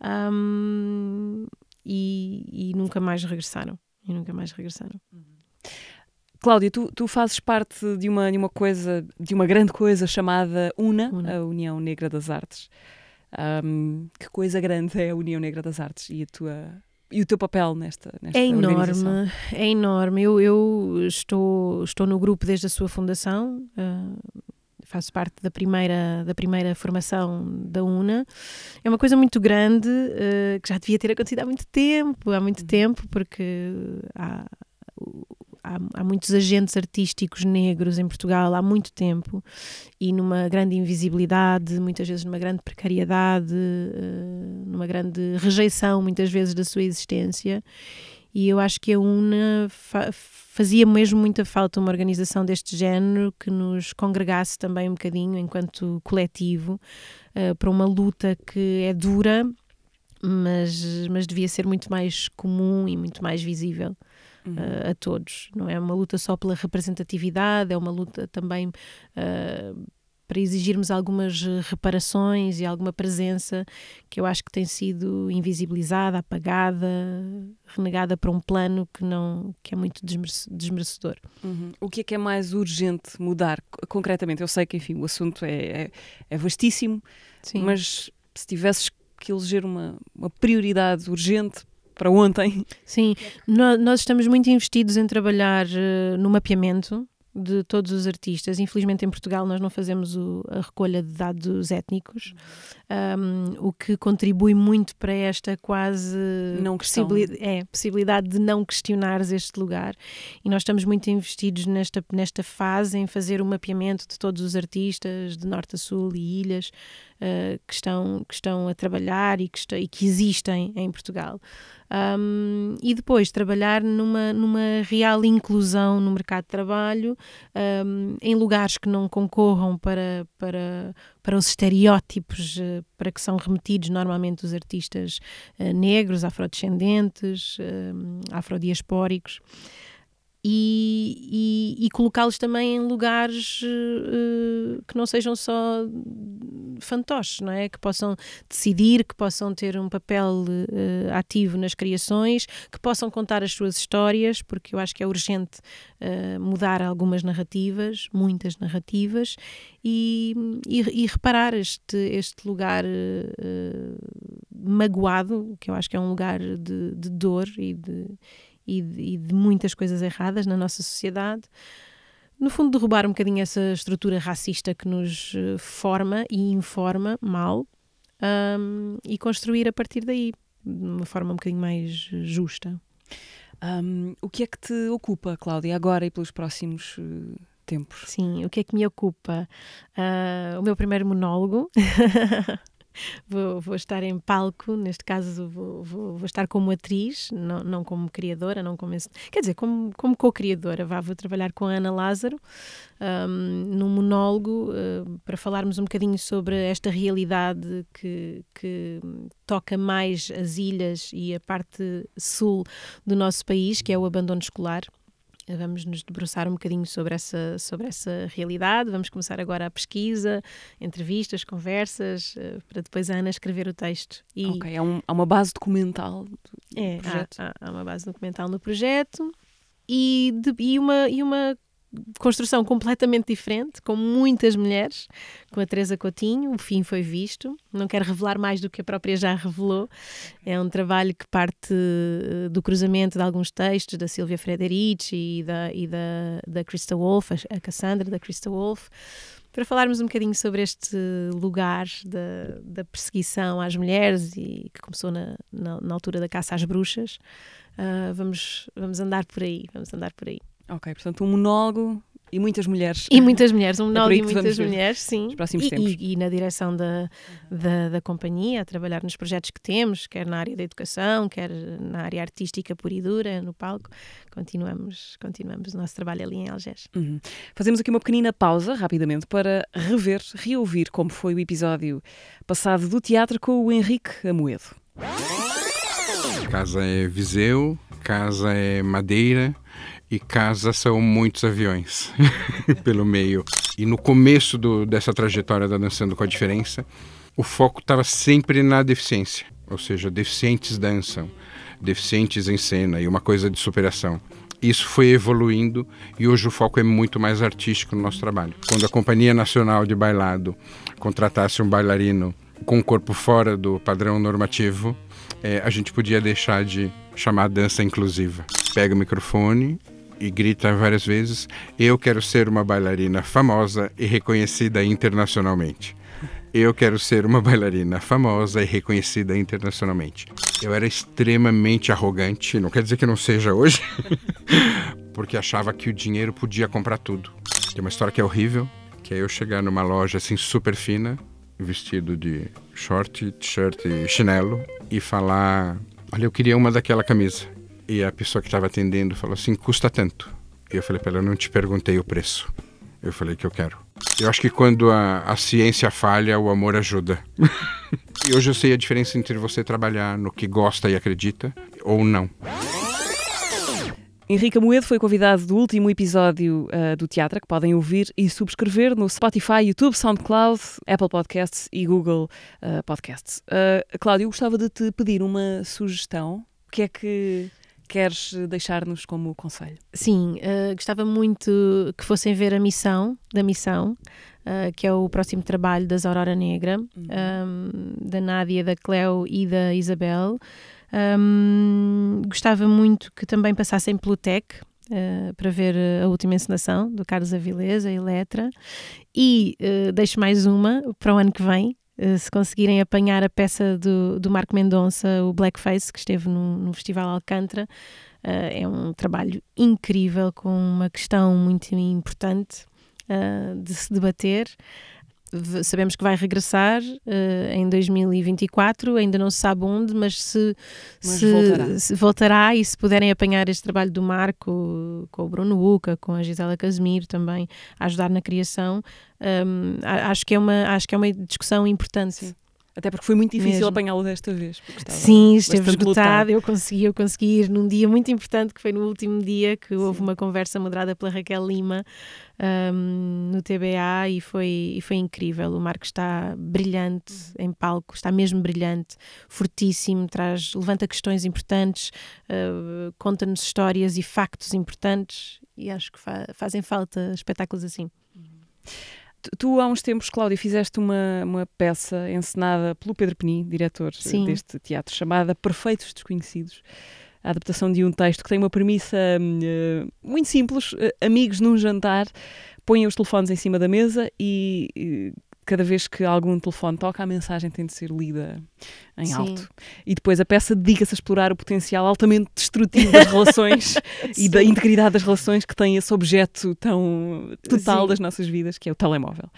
Ahm, e, e nunca mais regressaram. E nunca mais regressaram. Cláudia, tu, tu fazes parte de uma, de uma coisa, de uma grande coisa chamada UNA, UNA. a União Negra das Artes. Ahm, que coisa grande é a União Negra das Artes e, a tua, e o teu papel nesta, nesta É enorme, é enorme. Eu, eu estou, estou no grupo desde a sua fundação, ah, faço parte da primeira, da primeira formação da UNA. É uma coisa muito grande ah, que já devia ter acontecido há muito tempo, há muito Uhum. tempo, porque há, há, há muitos agentes artísticos negros em Portugal há muito tempo e numa grande invisibilidade, muitas vezes numa grande precariedade, ah, numa grande rejeição, muitas vezes, da sua existência. E eu acho que a UNA fa- fazia mesmo muita falta uma organização deste género que nos congregasse também um bocadinho enquanto coletivo eh, para uma luta que é dura, mas, mas devia ser muito mais comum e muito mais visível Uhum. eh, a todos. Não é uma luta só pela representatividade, é uma luta também eh, para exigirmos algumas reparações e alguma presença que eu acho que tem sido invisibilizada, apagada, renegada para um plano que não que é muito desmerece- desmerecedor. Uhum. O que é que é mais urgente mudar co- concretamente? Eu sei que, enfim, o assunto é, é, é vastíssimo, Sim. mas se tivesses que eleger uma, uma prioridade urgente para ontem, Sim, nó- nós estamos muito investidos em trabalhar eh, no mapeamento de todos os artistas. Infelizmente, em Portugal, nós não fazemos o- a recolha de dados étnicos, um, o que contribui muito para esta quase Não questão. possibili- é, possibilidade de não questionares este lugar. E nós estamos muito investidos nesta, nesta fase em fazer o mapeamento de todos os artistas, de norte a sul e ilhas, eh, que, estão, que estão a trabalhar e que, e que existem em Portugal. Um, e depois trabalhar numa, numa real inclusão no mercado de trabalho, um, em lugares que não concorram para, para, para os estereótipos eh, para que são remetidos normalmente os artistas eh, negros, afrodescendentes, afrodiaspóricos. E, e, e colocá-los também em lugares eh, que não sejam só fantoches, não é? Que possam decidir, que possam ter um papel eh, ativo nas criações, que possam contar as suas histórias, porque eu acho que é urgente eh, mudar algumas narrativas, muitas narrativas, e, e, e reparar este, este lugar magoado, que eu acho que é um lugar de, de dor e de, e, de, e de muitas coisas erradas na nossa sociedade no fundo, derrubar um bocadinho essa estrutura racista que nos eh, forma e informa mal um, e construir a partir daí, de uma forma um bocadinho mais justa. Hum, o que é que te ocupa, Cláudia, agora e pelos próximos eh, tempos? Sim, o que é que me ocupa? Ah, o meu primeiro monólogo. <laughs> Vou, vou estar em palco, neste caso vou, vou, vou estar como atriz, não, não como criadora, não como quer dizer, como, co-criadora. Vou trabalhar com a Ana Lázaro um, num monólogo uh, para falarmos um bocadinho sobre esta realidade que, que toca mais as ilhas e a parte sul do nosso país, que é o abandono escolar. Vamos nos debruçar um bocadinho sobre essa, sobre essa realidade. Vamos começar agora a pesquisa, entrevistas, conversas, eh, para depois a Ana escrever o texto. E Ok, há, um- há uma base documental. do é, há, projeto. há- há uma base documental no projeto e, de- e uma, e uma construção completamente diferente, com muitas mulheres, com a Teresa Coutinho, o fim foi visto. Não quero revelar mais do que a própria já revelou. É um trabalho que parte eh, do cruzamento de alguns textos da Silvia Frederici e da, e da, da Krista Wolf, a Cassandra da Krista Wolf, para falarmos um bocadinho sobre este lugar da, da perseguição às mulheres e que começou na, na, na altura da caça às bruxas. Ah, vamos, vamos andar por aí, vamos andar por aí. Ok, portanto, um monólogo e muitas mulheres. E muitas mulheres, um É aí de que muitas mulheres, sim. nos próximos E, tempos. e- e na direção da, da, da companhia, a trabalhar nos projetos que temos, quer na área da educação, quer na área artística pura e dura, no palco. Continuamos, continuamos o nosso trabalho ali em Algés. Uhum. Fazemos aqui uma pequenina pausa, rapidamente, para rever, reouvir como foi o episódio passado do teatro com o Henrique Amoedo. Casa é Viseu, casa é Madeira e casa são muitos aviões <laughs> pelo meio. E no começo do- dessa trajetória da Dançando com a Diferença, o foco estava sempre na deficiência, ou seja, deficientes dançam, deficientes em cena e uma coisa de superação. Isso foi evoluindo e hoje o foco é muito mais artístico no nosso trabalho. Quando a Companhia Nacional de Bailado contratasse um bailarino com um corpo fora do padrão normativo, eh, a gente podia deixar de chamar dança inclusiva. Pega o microfone e grita várias vezes: Eu quero ser uma bailarina famosa e reconhecida internacionalmente. Eu quero ser uma bailarina famosa e reconhecida internacionalmente. Eu era extremamente arrogante, não quer dizer que não seja hoje, <laughs> porque achava que o dinheiro podia comprar tudo. Tem uma história que é horrível, que é eu chegar numa loja assim super fina, vestido de short, t-shirt e chinelo, e falar: Olha, eu queria uma daquela camisa. E a pessoa que estava atendendo falou assim: custa tanto. E eu falei para ela: eu não te perguntei o preço. Eu falei que eu quero. Eu acho que quando a, a ciência falha, o amor ajuda. <laughs> e hoje eu sei a diferença entre você trabalhar no que gosta e acredita ou não. Henrique Amoedo foi convidado do último episódio ah, do teatro, que podem ouvir e subscrever no Spotify, YouTube, SoundCloud, Apple Podcasts e Google ah, Podcasts. Ah, Cláudio, eu gostava de te pedir uma sugestão. O que é que queres deixar-nos como conselho? Sim, eh, gostava muito que fossem ver a missão da missão, eh, que é o próximo trabalho das Aurora Negra, um, da Nádia, da Cleo e da Isabel. Um, gostava muito que também passassem pelo TEC. eh, para ver a última encenação do Carlos Avilés, a Eletra, e eh, deixo mais uma para o ano que vem, se conseguirem apanhar a peça do, do Marco Mendonça, o Blackface, que esteve no, no Festival Alcântara, Uh, é um trabalho incrível com uma questão muito importante uh, de se debater. Sabemos que vai regressar uh, em 2024, ainda não se sabe onde, mas se, Mas se- voltará. se voltará e se puderem apanhar este trabalho do Marco com o Bruno Uca, com a Gisela Casimiro também a ajudar na criação, um, a- acho, que é uma, acho que é uma discussão importante. Sim. Até porque foi muito difícil apanhá-lo desta vez. Sim, esteve esgotado. Eu consegui, eu consegui ir num dia muito importante, que foi no último dia, que houve uma conversa moderada pela Raquel Lima ahm, no TBA e foi, e foi incrível. O Marco está brilhante em palco, está mesmo brilhante, fortíssimo, traz, levanta questões importantes, ah, conta-nos histórias e factos importantes e acho que fa- fazem falta espetáculos assim. Tu- Tu, há uns tempos, Cláudia, fizeste uma, uma peça encenada pelo Pedro Penin, diretor eh, Sim. deste teatro, chamada Perfeitos Desconhecidos. A adaptação de um texto que tem uma premissa eh, muito simples: eh, amigos num jantar põem os telefones em cima da mesa e. eh, Cada vez que algum telefone toca, a mensagem tem de ser lida em Sim. alto. E depois a peça dedica-se a explorar o potencial altamente destrutivo das relações <laughs> e da integridade das relações que tem esse objeto tão total Sim. das nossas vidas, que é o telemóvel.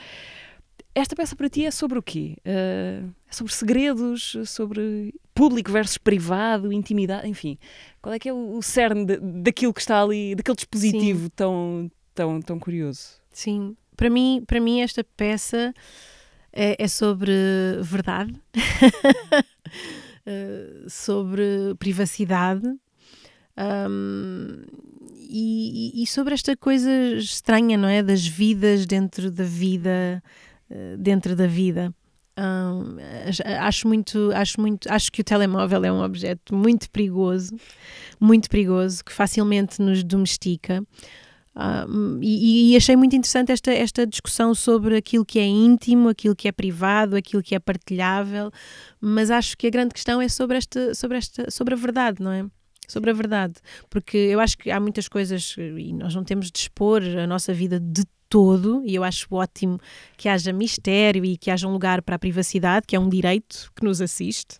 Esta peça para ti é sobre o quê? Eh, é sobre segredos, sobre público versus privado, intimidade, enfim. Qual é que é o, o cerne de- daquilo que está ali, daquele dispositivo tão, tão, tão curioso? Sim, para mim, para mim esta peça é, é sobre verdade, <laughs> eh, sobre privacidade hum, e, e- sobre esta coisa estranha, não é? Das vidas dentro da vida, eh, dentro da vida. Ach- acho muito, acho muito, acho que o telemóvel é um objeto muito perigoso, muito perigoso, que facilmente nos domestica. Hum, e, e achei muito interessante esta, esta discussão sobre aquilo que é íntimo, aquilo que é privado, aquilo que é partilhável, mas acho que a grande questão é sobre esta, sobre esta, sobre a verdade, não é? Sobre a verdade, porque eu acho que há muitas coisas e nós não temos de expor a nossa vida de todo, e eu acho ótimo que haja mistério e que haja um lugar para a privacidade, que é um direito que nos assiste.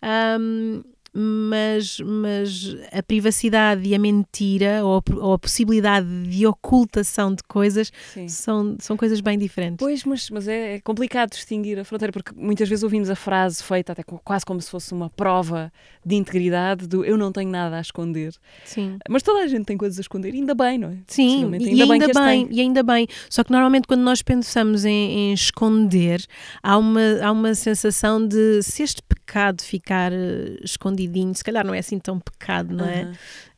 Ahm, mas, mas a privacidade e a mentira ou a, ou a possibilidade de ocultação de coisas são, são coisas bem diferentes. Pois, mas, mas é, é, complicado distinguir a fronteira, porque muitas vezes ouvimos a frase feita até quase como se fosse uma prova de integridade do eu não tenho nada a esconder. Sim. Mas toda a gente tem coisas a esconder, ainda bem, não é? Sim, ainda e bem ainda bem, e ainda bem. Só que normalmente quando nós pensamos em, em esconder, há uma, há uma sensação de se este pecado ficar uh, escondidinho, se calhar não é assim tão pecado, não é?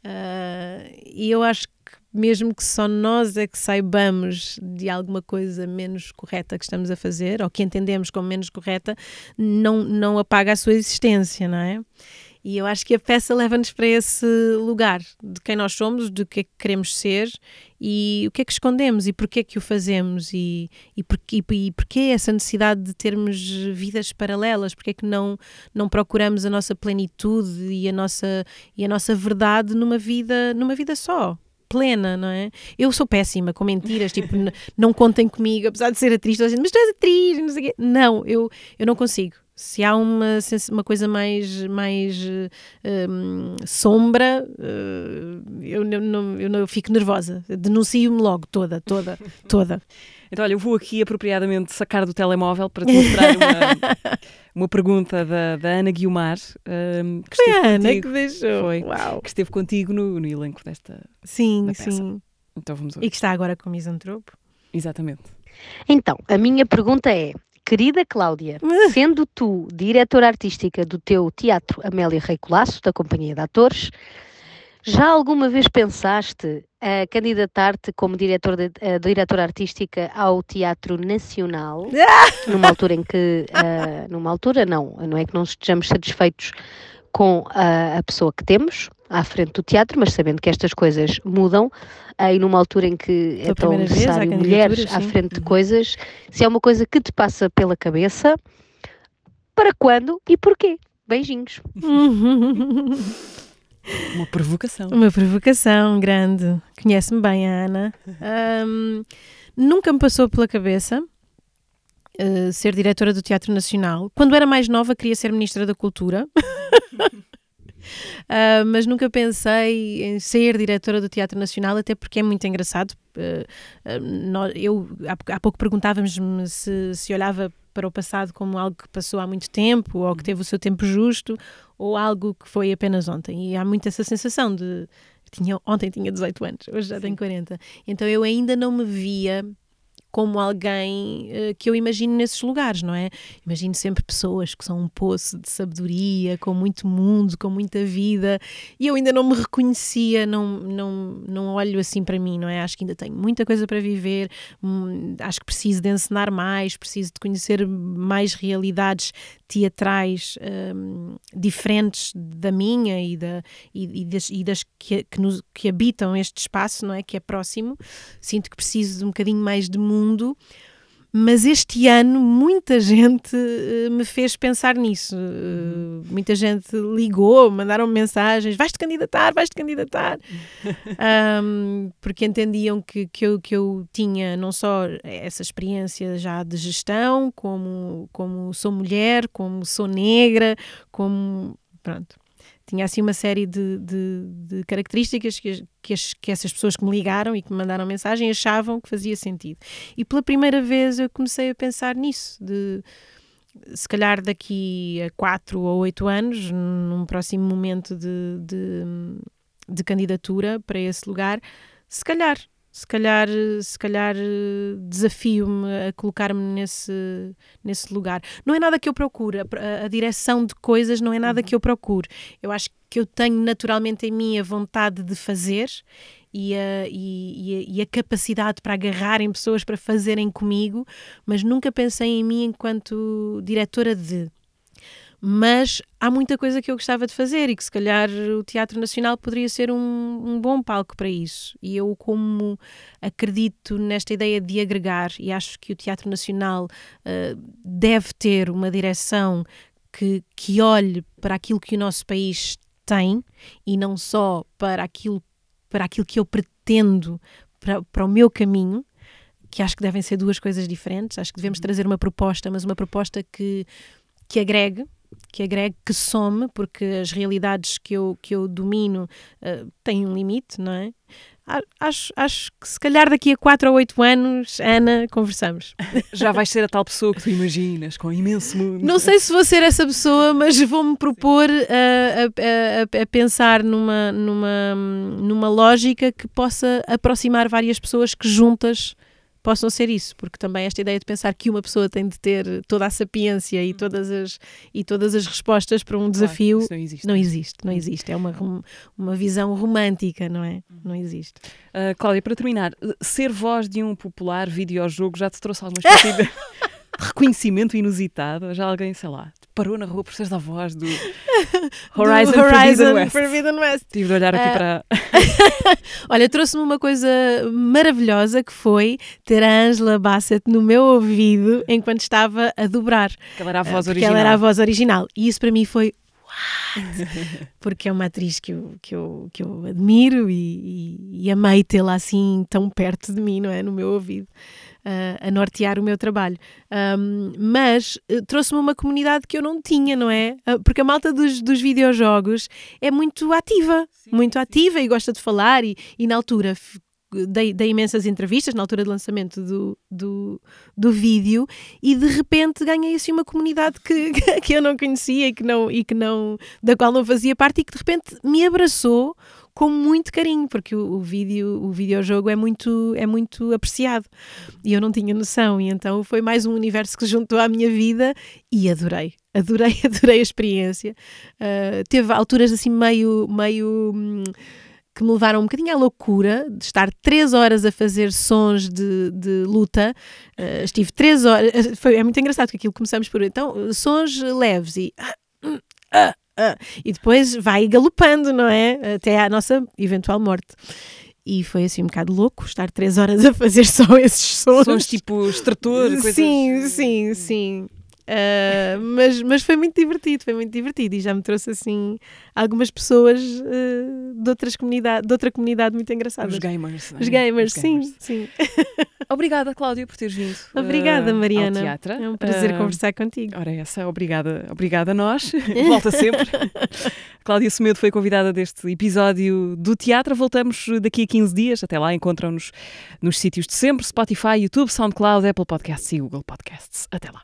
Uh, e eu acho que mesmo que só nós é que saibamos de alguma coisa menos correta que estamos a fazer, ou que entendemos como menos correta, não, não apaga a sua existência, não é? E eu acho que a peça leva-nos para esse lugar de quem nós somos, de que é que queremos ser e o que é que escondemos e porquê é que o fazemos e, e, porquê, e porquê essa necessidade de termos vidas paralelas, porquê é que não, não procuramos a nossa plenitude e a nossa, e a nossa verdade numa vida, numa vida só plena, não é? Eu sou péssima com mentiras, tipo, <laughs> não contem comigo, apesar de ser atriz, toda a gente, mas tu és atriz, não sei o quê. Não, eu, eu não consigo se há uma, uma coisa mais, mais um, sombra, uh, eu, não, eu, não, eu fico nervosa. Denuncio-me logo, toda, toda, <laughs> toda. Então, olha, eu vou aqui apropriadamente sacar do telemóvel para te mostrar uma, <laughs> uma pergunta da, da Ana Guiomar. Um, que esteve Foi a Ana que deixou. Foi, Uau. que esteve contigo no, no elenco desta Sim, sim. Então vamos ouvir. E que está agora com o Misantropo. Exatamente. Então, a minha pergunta é: Querida Cláudia, <laughs> sendo tu diretora artística do teu teatro Amélia Rei Colasso, da Companhia de Atores, já alguma vez pensaste a candidatar-te como diretor de, uh, diretora artística ao Teatro Nacional, <laughs> numa altura em que, uh, numa altura não, não é que não estejamos satisfeitos com a, a pessoa que temos à frente do teatro, mas sabendo que estas coisas mudam, aí numa altura em que é tão necessário mulheres sim. à frente de uhum. coisas, se é uma coisa que te passa pela cabeça, para quando e porquê? Beijinhos. <laughs> Uma provocação. Uma provocação grande. Conhece-me bem a Ana. Um, nunca me passou pela cabeça. Uh, ser diretora do Teatro Nacional. Quando era mais nova, queria ser Ministra da Cultura. <laughs> Uh, mas nunca pensei em ser diretora do Teatro Nacional, até porque é muito engraçado. Uh, eu há, há pouco perguntávamos-me se, se olhava para o passado como algo que passou há muito tempo, ou que teve o seu tempo justo, ou algo que foi apenas ontem. E há muito essa sensação de. Tinha, ontem tinha 18 anos, hoje já Sim. tenho 40. Então eu ainda não me via como alguém uh, que eu imagino nesses lugares, não é? Imagino sempre pessoas que são um poço de sabedoria, com muito mundo, com muita vida, e eu ainda não me reconhecia, não, não, não olho assim para mim, não é? Acho que ainda tenho muita coisa para viver, hum, acho que preciso de encenar mais, preciso de conhecer mais realidades teatrais hum, diferentes da minha e, da, e, e das, e das que, que, nos, que habitam este espaço, não é? Que é próximo. Sinto que preciso de um bocadinho mais de mundo mundo, mas este ano muita <laughs> gente uh, me fez pensar nisso. Uh, muita gente ligou, mandaram mensagens: vais-te candidatar, vais-te candidatar. <laughs> um, porque entendiam que, que, eu, que eu tinha não só essa experiência já de gestão, como, como sou mulher, como sou negra, como. Pronto tinha assim uma série de, de, de características que, que, as, que, essas pessoas que me ligaram e que me mandaram mensagem achavam que fazia sentido. E pela primeira vez eu comecei a pensar nisso, de se calhar daqui a quatro ou oito anos, num próximo momento de, de, de candidatura para esse lugar, se calhar se calhar, se calhar desafio-me a colocar-me nesse, nesse lugar. Não é nada que eu procure, a, a, direção de coisas não é nada que eu procure. Eu acho que eu tenho naturalmente em mim a vontade de fazer e a, e, a, e a capacidade para agarrar em pessoas para fazerem comigo, mas nunca pensei em mim enquanto diretora de mas há muita coisa que eu gostava de fazer e que se calhar o Teatro Nacional poderia ser um, um, bom palco para isso. E eu, como acredito nesta ideia de agregar, e acho que o Teatro Nacional uh, deve ter uma direção que, que olhe para aquilo que o nosso país tem e não só para aquilo, para aquilo que eu pretendo para, para o meu caminho, que acho que devem ser duas coisas diferentes. Acho que devemos uhum. trazer uma proposta, mas uma proposta que, que agregue que agregue, que some, porque as realidades que eu, que eu domino uh, têm um limite, não é? acho, acho que se calhar daqui a 4 ou 8 anos, Ana, conversamos. <laughs> Já vais ser a tal pessoa que tu imaginas, com imenso mundo. Não sei se vou ser essa pessoa, mas vou-me propor a, a, a, a, pensar numa, numa, numa lógica que possa aproximar várias pessoas que juntas possam ser isso, porque também esta ideia de pensar que uma pessoa tem de ter toda a sapiência e todas as, e todas as respostas para um desafio não existe. não existe, não existe. É uma, uma visão romântica, não é? Não existe. Uh, Cláudia, para terminar, ser voz de um popular videojogo já te trouxe alguma <laughs> espécie de reconhecimento inusitado? Já alguém, sei lá, parou na rua por seres a voz do <laughs> Horizon, do Horizon West. Forbidden West. Tive de olhar aqui uh... para. <laughs> Olha, trouxe-me uma coisa maravilhosa que foi ter a Angela Bassett no meu ouvido enquanto estava a dobrar. Que ela era a voz uh, original. ela era a voz original. E isso para mim foi <laughs> porque é uma atriz que eu, que eu, que eu admiro e, e, e amei tê-la assim tão perto de mim, não é? No meu ouvido uh, a nortear o meu trabalho. Um, mas uh, trouxe-me uma comunidade que eu não tinha, não é? Uh, porque a malta dos, dos videojogos é muito ativa, sim, muito sim. ativa e gosta de falar, e, e na altura dei, dei, imensas entrevistas na altura do lançamento do, do, do vídeo e de repente ganhei assim uma comunidade <laughs> que, que eu não conhecia e que não, e que não da qual não fazia parte e que de repente me abraçou com muito carinho, porque o, o vídeo, o videojogo é muito, é muito apreciado e eu não tinha noção, e então foi mais um universo que se juntou à minha vida e adorei. Adorei, <laughs> adorei a experiência. Uh, teve alturas assim meio, meio hum, que me levaram um bocadinho à loucura de estar três horas a fazer sons de, de luta. Uh, estive três horas. Foi, é muito engraçado que aquilo começamos por então sons leves e. Uh, ah, e depois vai galopando, não é? Até à nossa eventual morte. E foi assim um bocado louco estar três horas a fazer <laughs> só esses sons. Sons tipo extrator, coisas... Sim, sim, sim. Uh, mas, mas foi muito divertido, foi muito divertido e já me trouxe assim algumas pessoas uh, de, outras comunidade, de outra comunidade muito engraçadas. Os gamers. É? Os gamers, Os gamers. sim, sim. <laughs> Obrigada, Cláudia, por teres vindo. Obrigada, uh, Mariana. Ao teatro. É um prazer conversar contigo. Ora, essa, obrigada, obrigada a nós. <laughs> Volta sempre. Cláudia Semedo foi convidada deste episódio do teatro. Voltamos daqui a 15 dias. Até lá, encontram-nos nos sítios de sempre: Spotify, YouTube, SoundCloud, Apple Podcasts e Google Podcasts. Até lá.